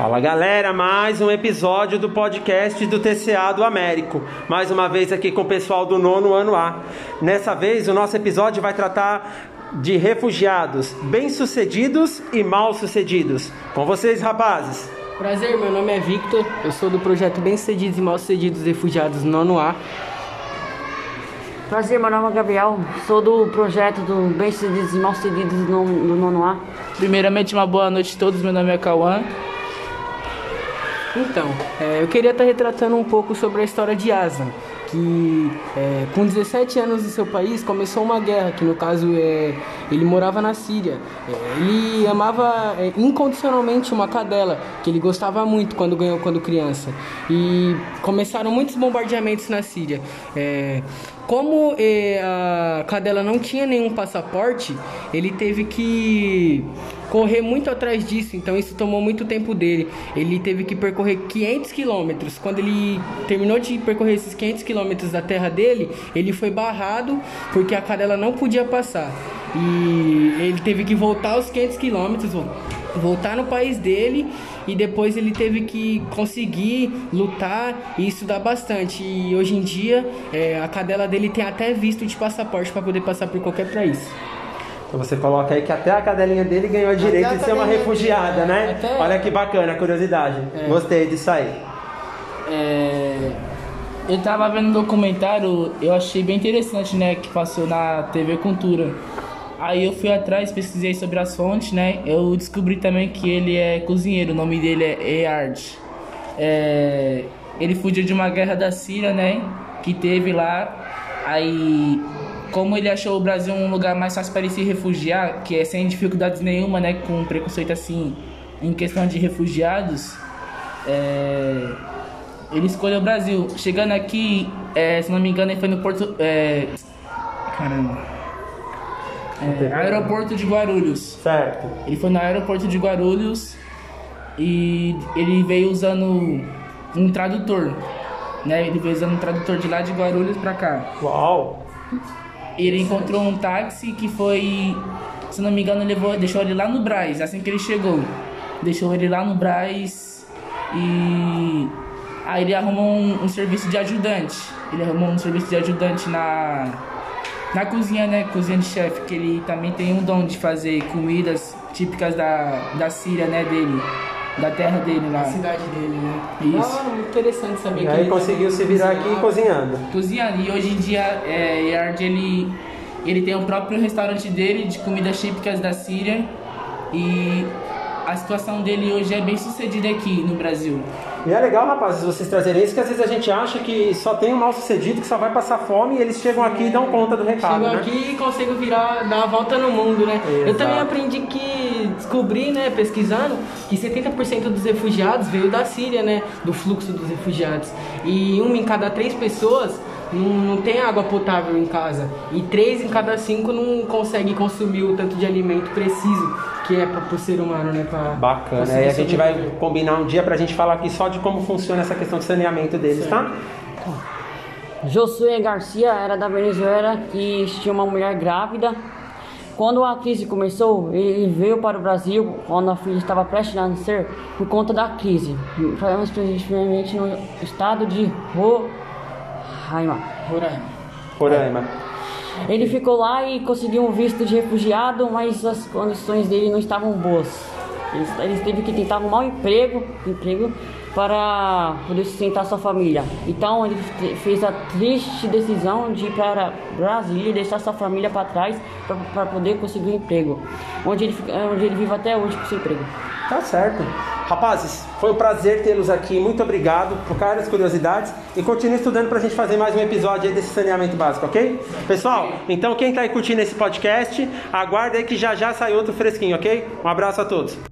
Fala galera, mais um episódio do podcast do TCA do Américo. Mais uma vez aqui com o pessoal do nono ano A. Nessa vez o nosso episódio vai tratar de refugiados bem-sucedidos e mal-sucedidos. Com vocês, rapazes. Prazer, meu nome é Victor, eu sou do projeto Bem-Sucedidos e Mal-Sucedidos Refugiados nono A. Prazer, meu nome é Gabriel, sou do projeto do Bem-Sucedidos e Mal-Sucedidos do nono A. Primeiramente, uma boa noite a todos, meu nome é Cauã. Então, é, eu queria estar retratando um pouco sobre a história de Asa, que é, com 17 anos em seu país começou uma guerra, que no caso é, ele morava na Síria. É, ele amava é, incondicionalmente uma cadela, que ele gostava muito quando ganhou quando criança. E começaram muitos bombardeamentos na Síria. Como é, a cadela não tinha nenhum passaporte, ele teve que correr muito atrás disso, então isso tomou muito tempo dele. Ele teve que percorrer 500 quilômetros. Quando ele terminou de percorrer esses 500 quilômetros da terra dele, ele foi barrado porque a cadela não podia passar. E ele teve que voltar os 500 quilômetros, voltar no país dele e depois ele teve que conseguir lutar e estudar bastante. E hoje em dia é, a cadela dele tem até visto de passaporte para poder passar por qualquer país. Então você coloca aí que até a cadelinha dele ganhou direito de ser uma refugiada, né? Até... Olha que bacana, curiosidade. É. Gostei disso aí. É... Eu tava vendo um documentário, eu achei bem interessante, né? Que passou na TV Cultura. Aí eu fui atrás, pesquisei sobre as fontes, né? Eu descobri também que ele é cozinheiro, o nome dele é Eard. É... Ele fugiu de uma guerra da Síria, né? Que teve lá. Aí como ele achou o Brasil um lugar mais fácil para ele se refugiar, que é sem dificuldades nenhuma, né, com preconceito assim em questão de refugiados, é, ele escolheu o Brasil. Chegando aqui, é, se não me engano, ele foi no Porto. É, caramba. É, aeroporto de Guarulhos. Certo. Ele foi no aeroporto de Guarulhos e ele veio usando um tradutor. Né? Ele veio usando um tradutor de lá de Guarulhos pra cá. Uau! ele encontrou um táxi que foi, se não me engano, levou, deixou ele lá no Braz, assim que ele chegou. Deixou ele lá no Braz e aí ele arrumou um, um serviço de ajudante. Ele arrumou um serviço de ajudante na na cozinha, né? Cozinha de chefe, que ele também tem um dom de fazer comidas típicas da, da Síria, né, dele da terra dele lá. Da cidade dele, né? Isso. Ah, muito interessante saber e que aí ele conseguiu se virar aqui cozinhando. Cozinhando. E hoje em dia, é, Yard, ele, ele tem o próprio restaurante dele de comidas típicas da Síria. E a situação dele hoje é bem sucedida aqui no Brasil. E é legal, rapazes, vocês trazerem isso, que às vezes a gente acha que só tem um mal sucedido, que só vai passar fome e eles chegam aqui e dão conta do recado. Chegam né? aqui e conseguem virar, dar a volta no mundo, né? Exato. Eu também aprendi que, descobri, né, pesquisando, que 70% dos refugiados veio da Síria, né? Do fluxo dos refugiados. E uma em cada três pessoas não, não, tem água potável em casa. E três em cada cinco não consegue consumir o tanto de alimento preciso que é para o ser humano, né? Pra, Bacana. Aí a gente vai combinar um dia para a gente falar aqui só de como funciona essa questão de saneamento deles, tá? Josué Garcia era da Venezuela que tinha uma mulher grávida. Quando a crise começou, ele veio para o Brasil quando a filha estava prestes a nascer por conta da crise. Falamos especificamente no estado de Roraima. Roraima. Roraima. Ele ficou lá e conseguiu um visto de refugiado, mas as condições dele não estavam boas. Ele, ele teve que tentar arrumar um emprego, emprego para poder sustentar sua família. Então ele fez a triste decisão de ir para Brasília e deixar sua família para trás para poder conseguir um emprego, onde ele, onde ele vive até hoje com seu emprego. Tá certo. Rapazes, foi um prazer tê-los aqui. Muito obrigado por várias curiosidades. E continue estudando para a gente fazer mais um episódio aí desse saneamento básico, ok? Pessoal, então quem está aí curtindo esse podcast, aguarda aí que já já sai outro fresquinho, ok? Um abraço a todos.